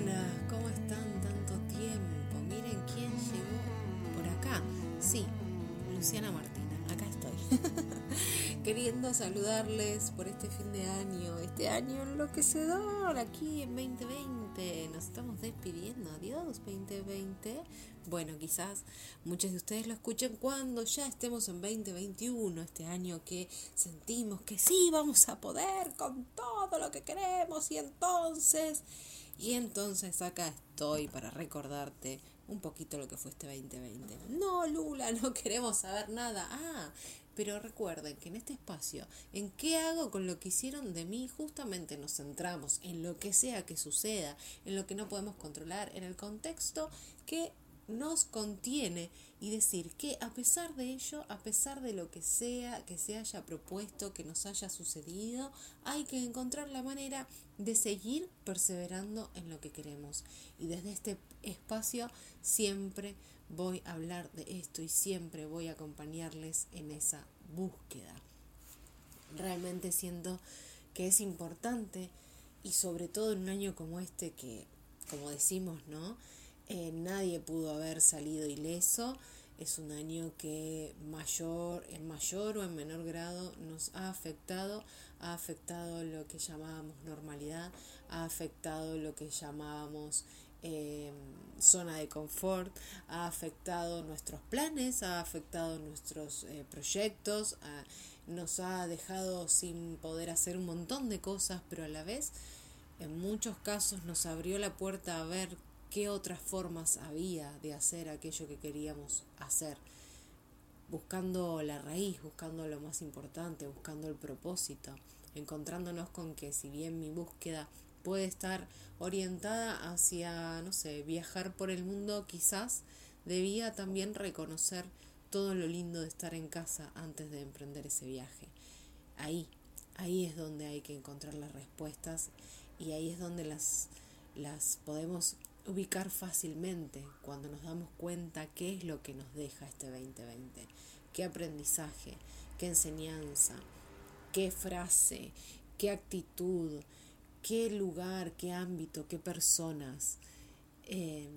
China. Queriendo saludarles por este fin de año, este año enloquecedor aquí en 2020. Nos estamos despidiendo. Adiós 2020. Bueno, quizás muchos de ustedes lo escuchen cuando ya estemos en 2021, este año que sentimos que sí vamos a poder con todo lo que queremos y entonces y entonces acá estoy para recordarte un poquito lo que fue este 2020. No, Lula, no queremos saber nada. Ah, pero recuerden que en este espacio, ¿en qué hago con lo que hicieron de mí? Justamente nos centramos en lo que sea que suceda, en lo que no podemos controlar, en el contexto que nos contiene y decir que a pesar de ello, a pesar de lo que sea que se haya propuesto, que nos haya sucedido, hay que encontrar la manera de seguir perseverando en lo que queremos. Y desde este espacio siempre voy a hablar de esto y siempre voy a acompañarles en esa búsqueda. Realmente siento que es importante y sobre todo en un año como este que, como decimos, ¿no? Eh, nadie pudo haber salido ileso. Es un año que mayor, en mayor o en menor grado nos ha afectado, ha afectado lo que llamábamos normalidad, ha afectado lo que llamábamos em, zona de confort, ha afectado nuestros planes, ha afectado nuestros eh, proyectos, nos ha dejado sin poder hacer un montón de cosas, pero a la vez en muchos casos nos abrió la puerta a ver qué otras formas había de hacer aquello que queríamos hacer, buscando la raíz, buscando lo más importante, buscando el propósito, encontrándonos con que si bien mi búsqueda puede estar orientada hacia, no sé, viajar por el mundo, quizás debía también reconocer todo lo lindo de estar en casa antes de emprender ese viaje. Ahí, ahí es donde hay que encontrar las respuestas y ahí es donde las, las podemos ubicar fácilmente cuando nos damos cuenta qué es lo que nos deja este 2020, qué aprendizaje, qué enseñanza, qué frase, qué actitud, qué lugar, qué ámbito, qué personas, em,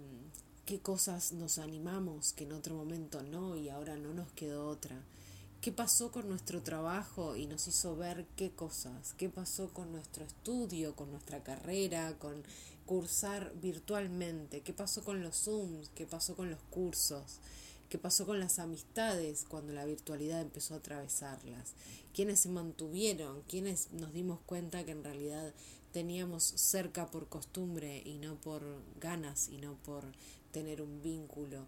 qué cosas nos animamos que en otro momento no y ahora no nos quedó otra. ¿Qué pasó con nuestro trabajo y nos hizo ver qué cosas? ¿Qué pasó con nuestro estudio, con nuestra carrera, con cursar virtualmente, qué pasó con los Zooms, qué pasó con los cursos, qué pasó con las amistades cuando la virtualidad empezó a atravesarlas, quiénes se mantuvieron, quiénes nos dimos cuenta que en realidad teníamos cerca por costumbre y no por ganas y no por tener un vínculo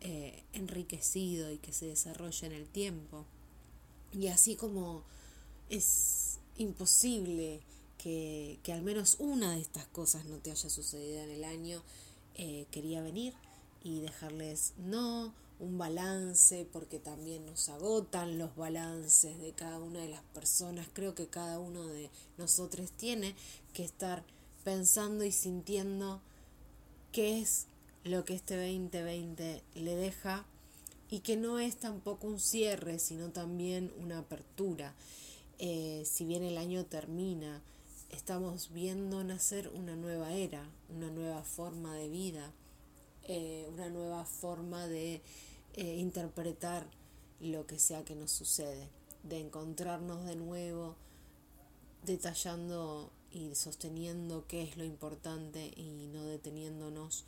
eh, enriquecido y que se desarrolle en el tiempo. Y así como es imposible que, al menos una de estas cosas no te haya sucedido en el año, eh, quería venir y dejarles no un balance porque también nos agotan los balances de cada una de las personas. Creo que cada uno de nosotros tiene que estar pensando y sintiendo qué es lo que este 2020 le deja y que no es tampoco un cierre, sino también una apertura. Eh, si bien el año termina, estamos viendo nacer una nueva era, una nueva forma de vida, eh, una nueva forma de eh, interpretar lo que sea que nos sucede, de encontrarnos de nuevo detallando y sosteniendo qué es lo importante y no deteniéndonos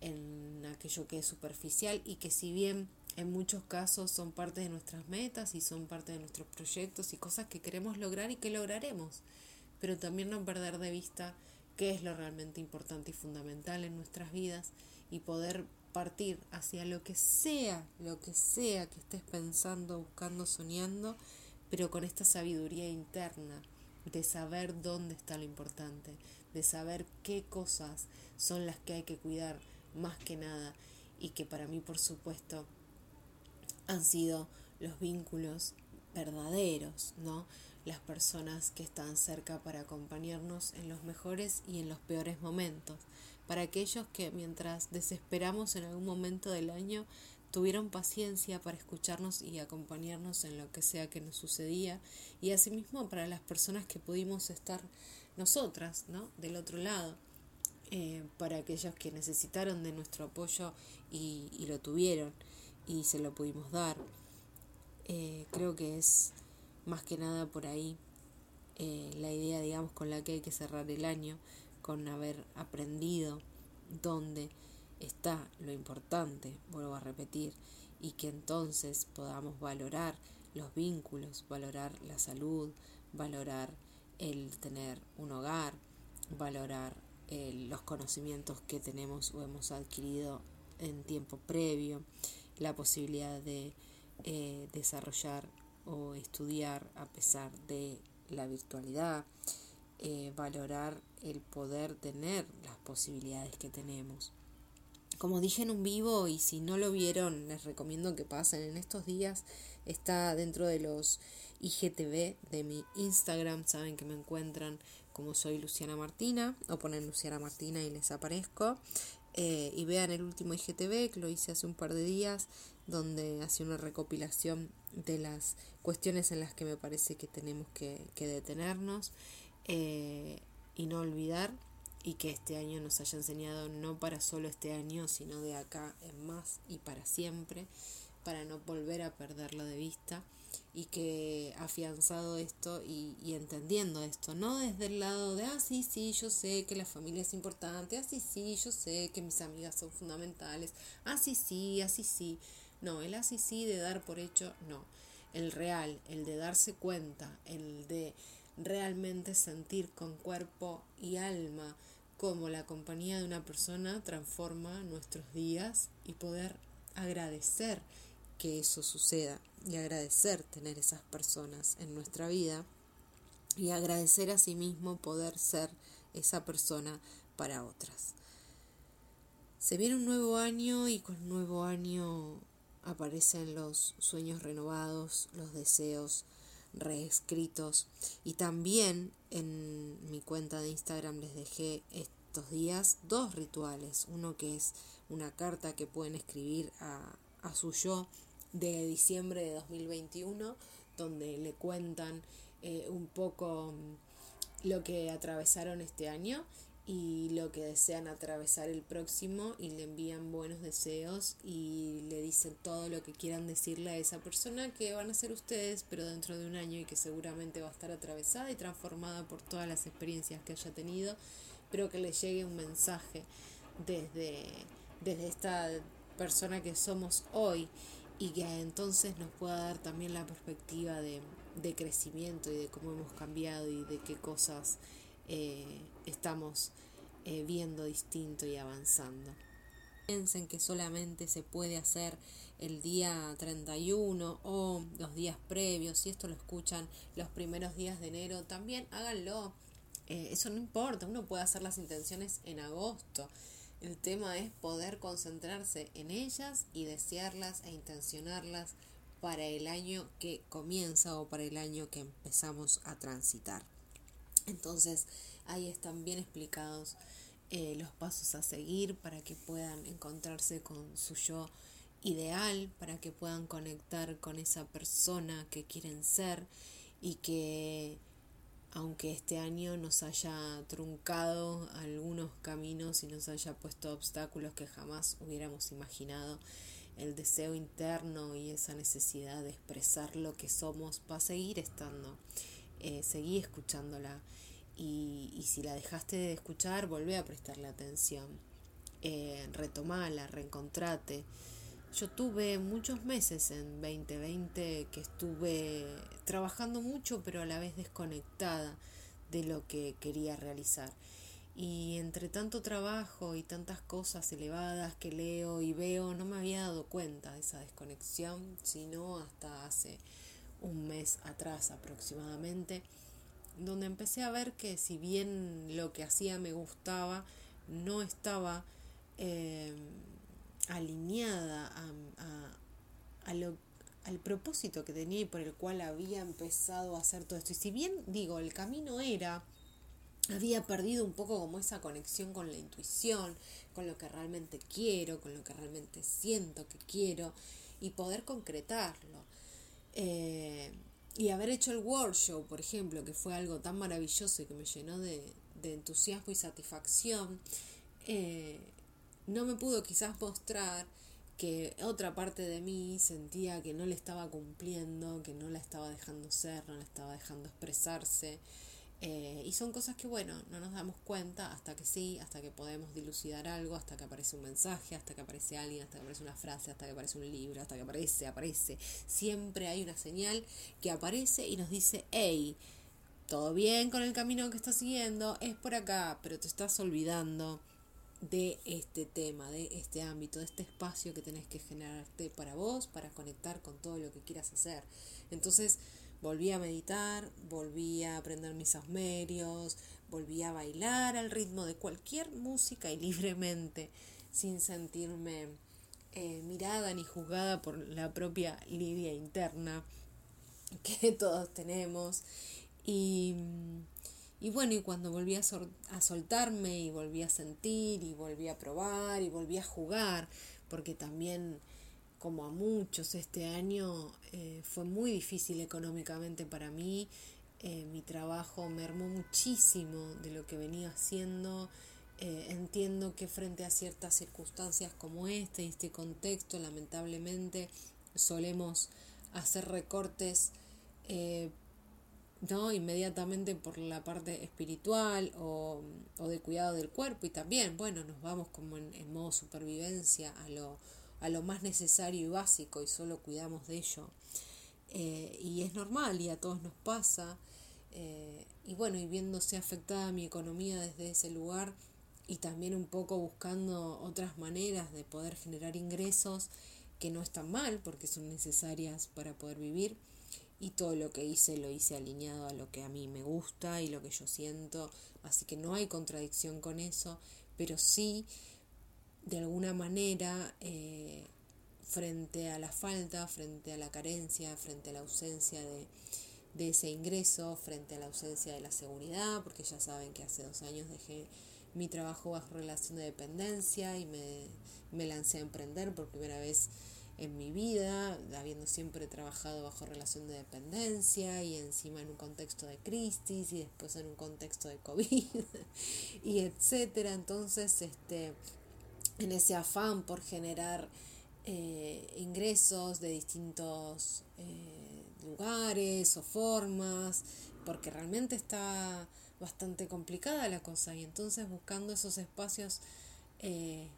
en aquello que es superficial y que si bien en muchos casos son parte de nuestras metas y son parte de nuestros proyectos y cosas que queremos lograr y que lograremos pero también no perder de vista qué es lo realmente importante y fundamental en nuestras vidas y poder partir hacia lo que sea, lo que sea que estés pensando, buscando, soñando, pero con esta sabiduría interna de saber dónde está lo importante, de saber qué cosas son las que hay que cuidar más que nada y que para mí por supuesto han sido los vínculos verdaderos, ¿no? las personas que están cerca para acompañarnos en los mejores y en los peores momentos, para aquellos que mientras desesperamos en algún momento del año tuvieron paciencia para escucharnos y acompañarnos en lo que sea que nos sucedía y asimismo para las personas que pudimos estar nosotras, ¿no? Del otro lado, eh, para aquellos que necesitaron de nuestro apoyo y, lo tuvieron y se lo pudimos dar. Eh, creo que es más que nada por ahí eh, la idea, digamos, con la que hay que cerrar el año, con haber aprendido dónde está lo importante, vuelvo a repetir, y que entonces podamos valorar los vínculos, valorar la salud, valorar el tener un hogar, valorar eh, los conocimientos que tenemos o hemos adquirido en tiempo previo, la posibilidad de eh, desarrollar o estudiar a pesar de la virtualidad, eh, valorar el poder tener las posibilidades que tenemos. Como dije en un vivo y si no lo vieron les recomiendo que pasen en estos días, está dentro de los IGTV de mi Instagram, saben que me encuentran como soy Luciana Martina o ponen Luciana Martina y les aparezco. Eh, y vean el último IGTV que lo hice hace un par de días donde hace una recopilación de las cuestiones en las que me parece que tenemos que, detenernos eh, y no olvidar y que este año nos haya enseñado no para solo este año, sino de acá en más y para siempre, para no volver a perderlo de vista y que afianzado esto y, entendiendo esto, no desde el lado de, ah, sí, sí, yo sé que la familia es importante, ah, sí, yo sé que mis amigas son fundamentales, ah, sí, sí, así sí, no, el así sí de dar por hecho, no. El real, el de darse cuenta, el de realmente sentir con cuerpo y alma cómo la compañía de una persona transforma nuestros días y poder agradecer que eso suceda y agradecer tener esas personas en nuestra vida y agradecer a sí mismo poder ser esa persona para otras. Se viene un nuevo año y con nuevo año aparecen los sueños renovados, los deseos reescritos. Y también en mi cuenta de Instagram les dejé estos días dos rituales, uno que es una carta que pueden escribir a, a su yo de diciembre de 2021 donde le cuentan eh, un poco lo que atravesaron este año y lo que desean atravesar el próximo y le envían buenos deseos y le dicen todo lo que quieran decirle a esa persona que van a ser ustedes, pero dentro de un año y que seguramente va a estar atravesada y transformada por todas las experiencias que haya tenido, pero que le llegue un mensaje desde, desde esta persona que somos hoy y que entonces nos pueda dar también la perspectiva de, de crecimiento y de cómo hemos cambiado y de qué cosas eh, estamos eh, viendo distinto y avanzando. Piensen que solamente se puede hacer el día 31 o los días previos, si esto lo escuchan los primeros días de enero, también háganlo. Eh, eso no importa, uno puede hacer las intenciones en agosto. El tema es poder concentrarse en ellas y desearlas e intencionarlas para el año que comienza o para el año que empezamos a transitar. Entonces ahí están bien explicados eh, los pasos a seguir para que puedan encontrarse con su yo ideal, para que puedan conectar con esa persona que quieren ser y que aunque este año nos haya truncado algunos caminos y nos haya puesto obstáculos que jamás hubiéramos imaginado, el deseo interno y esa necesidad de expresar lo que somos va a seguir estando eh, seguí escuchándola y, y, si la dejaste de escuchar, volvé a prestarle atención, eh, retomala, reencontrate. Yo tuve muchos meses en 2020 que estuve trabajando mucho pero a la vez desconectada de lo que quería realizar. Y entre tanto trabajo y tantas cosas elevadas que leo y veo, no me había dado cuenta de esa desconexión, sino hasta hace un mes atrás aproximadamente, donde empecé a ver que si bien lo que hacía me gustaba, no estaba eh, alineada a, lo, al propósito que tenía y por el cual había empezado a hacer todo esto. Y si bien digo, el camino era, había perdido un poco como esa conexión con la intuición, con lo que realmente quiero, con lo que realmente siento que quiero y poder concretarlo. Eh, y haber hecho el workshop, por ejemplo, que fue algo tan maravilloso y que me llenó de, entusiasmo y satisfacción, eh, no me pudo quizás mostrar que otra parte de mí sentía que no le estaba cumpliendo, que no la estaba dejando ser, no la estaba dejando expresarse. Eh, y son cosas que, bueno, no nos damos cuenta hasta que sí, hasta que podemos dilucidar algo, hasta que aparece un mensaje, hasta que aparece alguien, hasta que aparece una frase, hasta que aparece un libro, hasta que aparece, aparece. Siempre hay una señal que aparece y nos dice, hey, todo bien con el camino que estás siguiendo, es por acá, pero te estás olvidando de este tema, de este ámbito, de este espacio que tenés que generarte para vos, para conectar con todo lo que quieras hacer. Entonces volví a meditar, volví a aprender mis asmerios, volví a bailar al ritmo de cualquier música y libremente, sin sentirme eh, mirada ni juzgada por la propia lidia interna que todos tenemos. Y y bueno, y cuando volví a, a soltarme y volví a sentir y volví a probar y volví a jugar, porque también como a muchos este año eh, fue muy difícil económicamente para mí, eh, mi trabajo mermó muchísimo de lo que venía haciendo. Eh, entiendo que frente a ciertas circunstancias como este y este contexto, lamentablemente solemos hacer recortes ¿no? Inmediatamente por la parte espiritual o, de cuidado del cuerpo y también, bueno, nos vamos como en, modo supervivencia a lo, a lo más necesario y básico y solo cuidamos de ello. Eh, y es normal y a todos nos pasa. Eh, y bueno, y viéndose afectada mi economía desde ese lugar y también un poco buscando otras maneras de poder generar ingresos que no están mal porque son necesarias para poder vivir y todo lo que hice lo hice alineado a lo que a mí me gusta y lo que yo siento, así que no hay contradicción con eso, pero sí, de alguna manera, eh, frente a la falta, frente a la carencia, frente a la ausencia de, de ese ingreso, frente a la ausencia de la seguridad, porque ya saben que hace dos años dejé mi trabajo bajo relación de dependencia y me, me lancé a emprender por primera vez en mi vida, habiendo siempre trabajado bajo relación de dependencia y encima en un contexto de crisis y después en un contexto de COVID y etcétera. Entonces, este, en ese afán por generar eh, ingresos de distintos eh, lugares o formas, porque realmente está bastante complicada la cosa y entonces buscando esos espacios eh,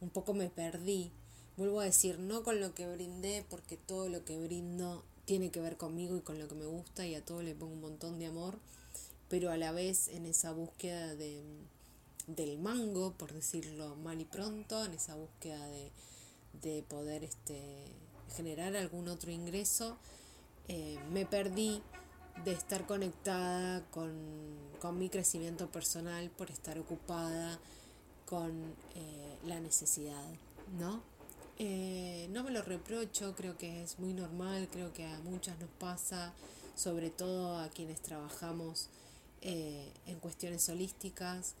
un poco me perdí. Vuelvo a decir, no con lo que brindé, porque todo lo que brindo tiene que ver conmigo y con lo que me gusta y a todo le pongo un montón de amor, pero a la vez en esa búsqueda de, del mango, por decirlo mal y pronto, en esa búsqueda de, de poder este, generar algún otro ingreso, eh, me perdí de estar conectada con, con, mi crecimiento personal por estar ocupada con eh, la necesidad, ¿no? Eh, no me lo reprocho, creo que es muy normal, creo que a muchas nos pasa, sobre todo a quienes trabajamos en cuestiones holísticas,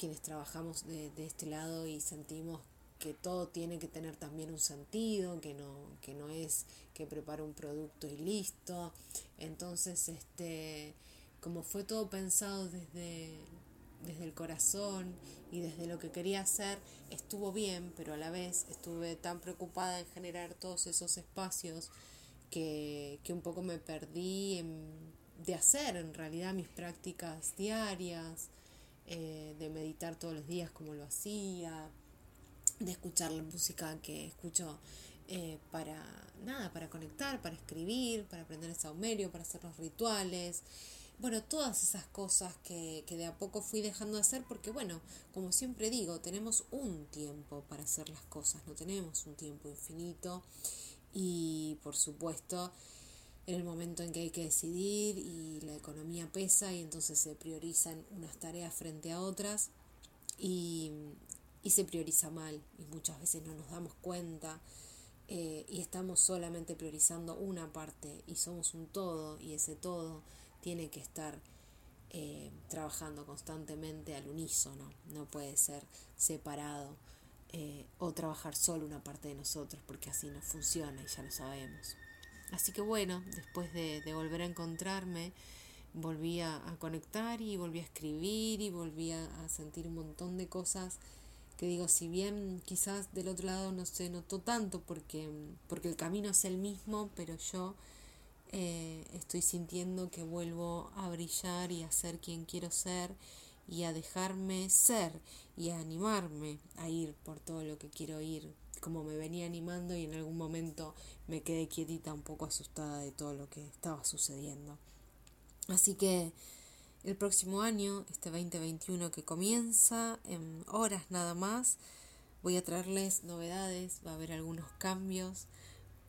quienes trabajamos de, este lado y sentimos que todo tiene que tener también un sentido, que no, que no es que preparo un producto y listo. Entonces, este, como fue todo pensado desde, desde el corazón y desde lo que quería hacer estuvo bien, pero a la vez estuve tan preocupada en generar todos esos espacios que, que un poco me perdí de hacer en realidad mis prácticas diarias, eh, de meditar todos los días como lo hacía, de escuchar la música que escucho eh, para nada, para conectar, para escribir, para aprender el saumerio, para hacer los rituales. Bueno, todas esas cosas que, que de a poco fui dejando de hacer porque, bueno, como siempre digo, tenemos un tiempo para hacer las cosas, no tenemos un tiempo infinito. Y, por supuesto, en el momento en que hay que decidir y la economía pesa y entonces se priorizan unas tareas frente a otras y, y se prioriza mal y muchas veces no nos damos cuenta eh, y estamos solamente priorizando una parte y somos un todo y ese todo tiene que estar eh, trabajando constantemente al unísono, no puede ser separado eh, o trabajar solo una parte de nosotros, porque así no funciona y ya lo sabemos. Así que bueno, después de, volver a encontrarme, volví a, conectar y volví a escribir y volví a, sentir un montón de cosas que digo, si bien quizás del otro lado no se notó tanto porque, porque el camino es el mismo, pero yo eh, estoy sintiendo que vuelvo a brillar y a ser quien quiero ser y a dejarme ser y a animarme a ir por todo lo que quiero ir, como me venía animando y en algún momento me quedé quietita un poco asustada de todo lo que estaba sucediendo. Así que el próximo año, este 2021 que comienza en horas nada más, voy a traerles novedades, va a haber algunos cambios,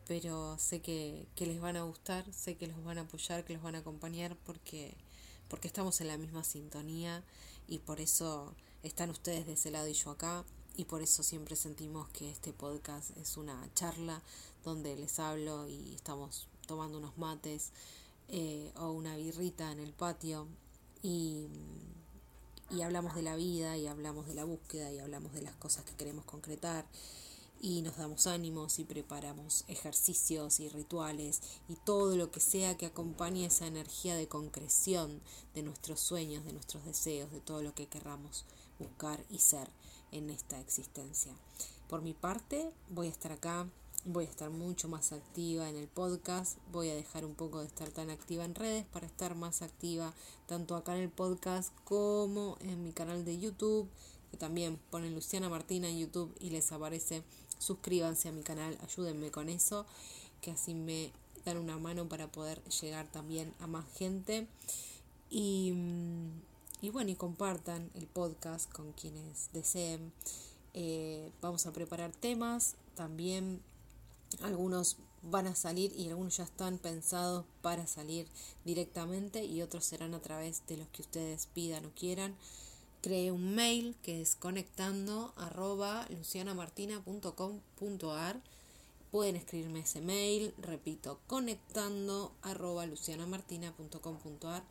pero sé que, les van a gustar, sé que los van a apoyar, que los van a acompañar porque, porque estamos en la misma sintonía y por eso están ustedes de ese lado y yo acá y por eso siempre sentimos que este podcast es una charla donde les hablo y estamos tomando unos mates eh, o una birrita en el patio y, y hablamos de la vida y hablamos de la búsqueda y hablamos de las cosas que queremos concretar y nos damos ánimos y preparamos ejercicios y rituales y todo lo que sea que acompañe esa energía de concreción de nuestros sueños, de nuestros deseos, de todo lo que querramos buscar y ser en esta existencia. Por mi parte, voy a estar acá voy a estar mucho más activa en el podcast, voy a dejar un poco de estar tan activa en redes para estar más activa tanto acá en el podcast como en mi canal de YouTube, que también ponen Luciana Martina en YouTube y les aparece, suscríbanse a mi canal, ayúdenme con eso, que así me dan una mano para poder llegar también a más gente. Y, y bueno, y compartan el podcast con quienes deseen. Eh, vamos a preparar temas, también algunos van a salir y algunos ya están pensados para salir directamente y otros serán a través de los que ustedes pidan o quieran. Creé un mail que es conectando arroba lucianamartina.com.ar. Pueden escribirme ese mail, repito, conectando arroba lucianamartina.com.ar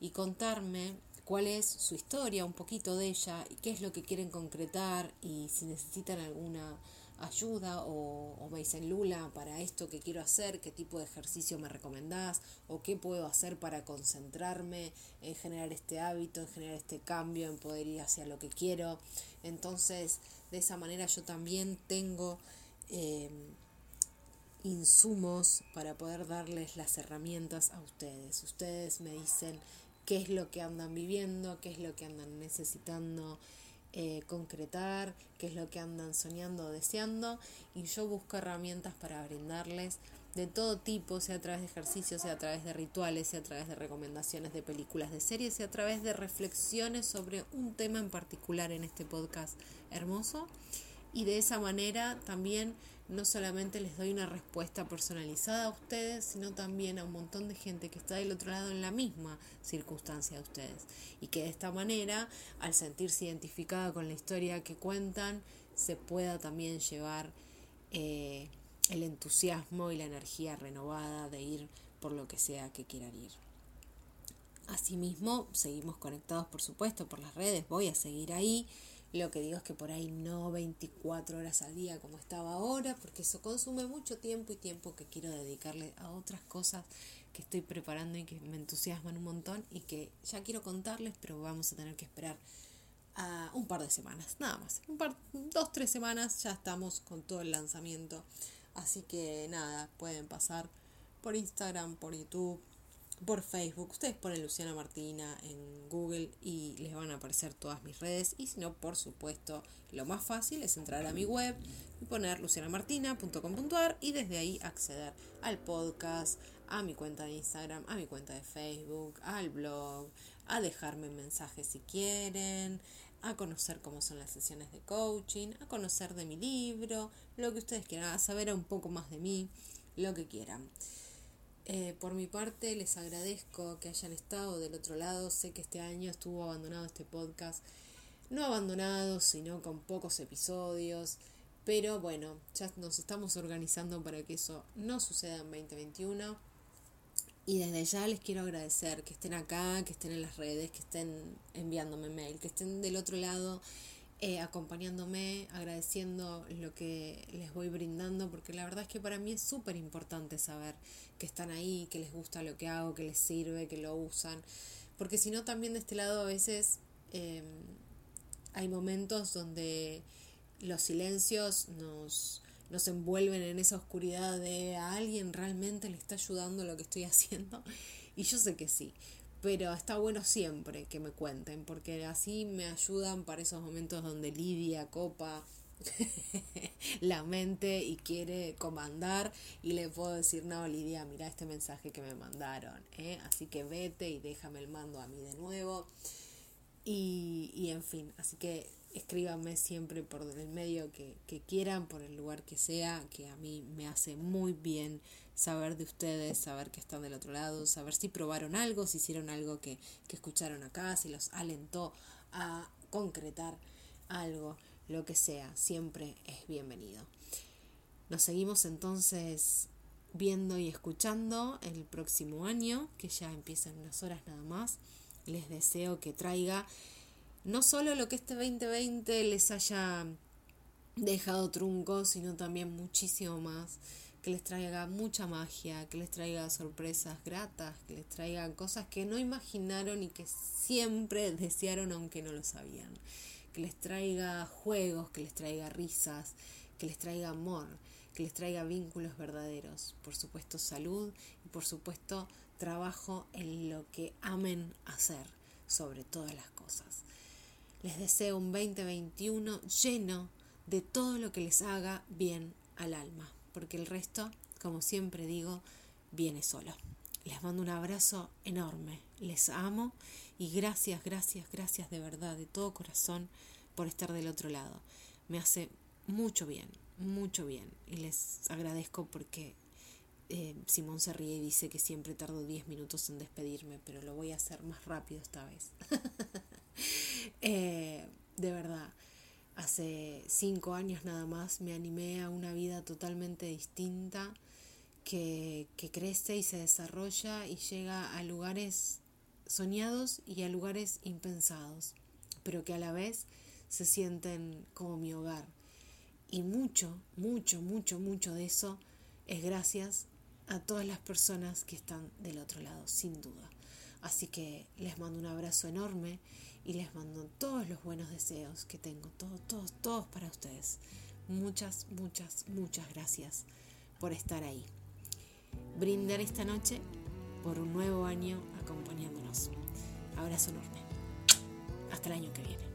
y contarme cuál es su historia, un poquito de ella, y qué es lo que quieren concretar y si necesitan alguna ayuda o, me dicen Lula para esto que quiero hacer, qué tipo de ejercicio me recomendás o qué puedo hacer para concentrarme en generar este hábito, en generar este cambio, en poder ir hacia lo que quiero. Entonces, de esa manera yo también tengo eh, insumos para poder darles las herramientas a ustedes. Ustedes me dicen qué es lo que andan viviendo, qué es lo que andan necesitando eh, concretar, qué es lo que andan soñando o deseando, y yo busco herramientas para brindarles de todo tipo, sea a través de ejercicios, sea a través de rituales, sea a través de recomendaciones de películas, de series, sea a través de reflexiones sobre un tema en particular en este podcast hermoso. Y de esa manera también no solamente les doy una respuesta personalizada a ustedes, sino también a un montón de gente que está del otro lado en la misma circunstancia de ustedes. Y que de esta manera, al sentirse identificada con la historia que cuentan, se pueda también llevar eh, el entusiasmo y la energía renovada de ir por lo que sea que quieran ir. Asimismo, seguimos conectados, por supuesto, por las redes, voy a seguir ahí. Lo que digo es que por ahí no 24 horas al día como estaba ahora, porque eso consume mucho tiempo y tiempo que quiero dedicarle a otras cosas que estoy preparando y que me entusiasman un montón y que ya quiero contarles, pero vamos a tener que esperar a un par de semanas, nada más. Un par, dos, tres semanas ya estamos con todo el lanzamiento. Así que nada, pueden pasar por Instagram, por YouTube, por Facebook. Ustedes ponen Luciana Martina en Google y les van a aparecer todas mis redes. Y si no, por supuesto, lo más fácil es entrar a mi web y poner lucianamartina.com.ar y desde ahí acceder al podcast, a mi cuenta de Instagram, a mi cuenta de Facebook, al blog, a dejarme mensajes si quieren, a conocer cómo son las sesiones de coaching, a conocer de mi libro, lo que ustedes quieran, a saber un poco más de mí, lo que quieran. Eh, por mi parte, les agradezco que hayan estado del otro lado. Sé que este año estuvo abandonado este podcast. No abandonado, sino con pocos episodios. Pero bueno, ya nos estamos organizando para que eso no suceda en 2021. Y desde ya les quiero agradecer que estén acá, que estén en las redes, que estén enviándome mail, que estén del otro lado eh, acompañándome, agradeciendo lo que les voy brindando, porque la verdad es que para mí es súper importante saber que están ahí, que les gusta lo que hago, que les sirve, que lo usan, porque si no también de este lado a veces em, hay momentos donde los silencios nos, nos envuelven en esa oscuridad de a alguien realmente le está ayudando lo que estoy haciendo. Y yo sé que sí, pero está bueno siempre que me cuenten, porque así me ayudan para esos momentos donde Lidia copa la mente y quiere comandar y le puedo decir, no, Lidia, mira este mensaje que me mandaron, ¿eh? así que vete y déjame el mando a mí de nuevo. Y, y en fin, así que escríbanme siempre por el medio que, que, quieran, por el lugar que sea, que a mí me hace muy bien saber de ustedes, saber que están del otro lado, saber si probaron algo, si hicieron algo que, que escucharon acá, si los alentó a concretar algo, lo que sea, siempre es bienvenido. Nos seguimos entonces viendo y escuchando el próximo año, que ya empieza en unas horas nada más les deseo que traiga no solo lo que este 2020 les haya dejado trunco, sino también muchísimo más, que les traiga mucha magia, que les traiga sorpresas gratas, que les traiga cosas que no imaginaron y que siempre desearon aunque no lo sabían, que les traiga juegos, que les traiga risas, que les traiga amor, que les traiga vínculos verdaderos, por supuesto salud y por supuesto trabajo en lo que amen hacer sobre todas las cosas. Les deseo un 2021 lleno de todo lo que les haga bien al alma, porque el resto, como siempre digo, viene solo. Les mando un abrazo enorme, les amo y gracias, gracias, gracias de verdad, de todo corazón por estar del otro lado. Me hace mucho bien, mucho bien y les agradezco porque eh, Simón se ríe y dice que siempre tardo 10 minutos en despedirme, pero lo voy a hacer más rápido esta vez. Eh, de verdad, hace 5 años nada más me animé a una vida totalmente distinta que, que crece y se desarrolla y llega a lugares soñados y a lugares impensados, pero que a la vez se sienten como mi hogar. Y mucho, mucho, mucho, mucho de eso es gracias a todas las personas que están del otro lado, sin duda. Así que les mando un abrazo enorme y les mando todos los buenos deseos que tengo, todos, todos, todos para ustedes. Muchas, muchas, muchas gracias por estar ahí. Brindar esta noche por un nuevo año acompañándonos. Abrazo enorme. Hasta el año que viene.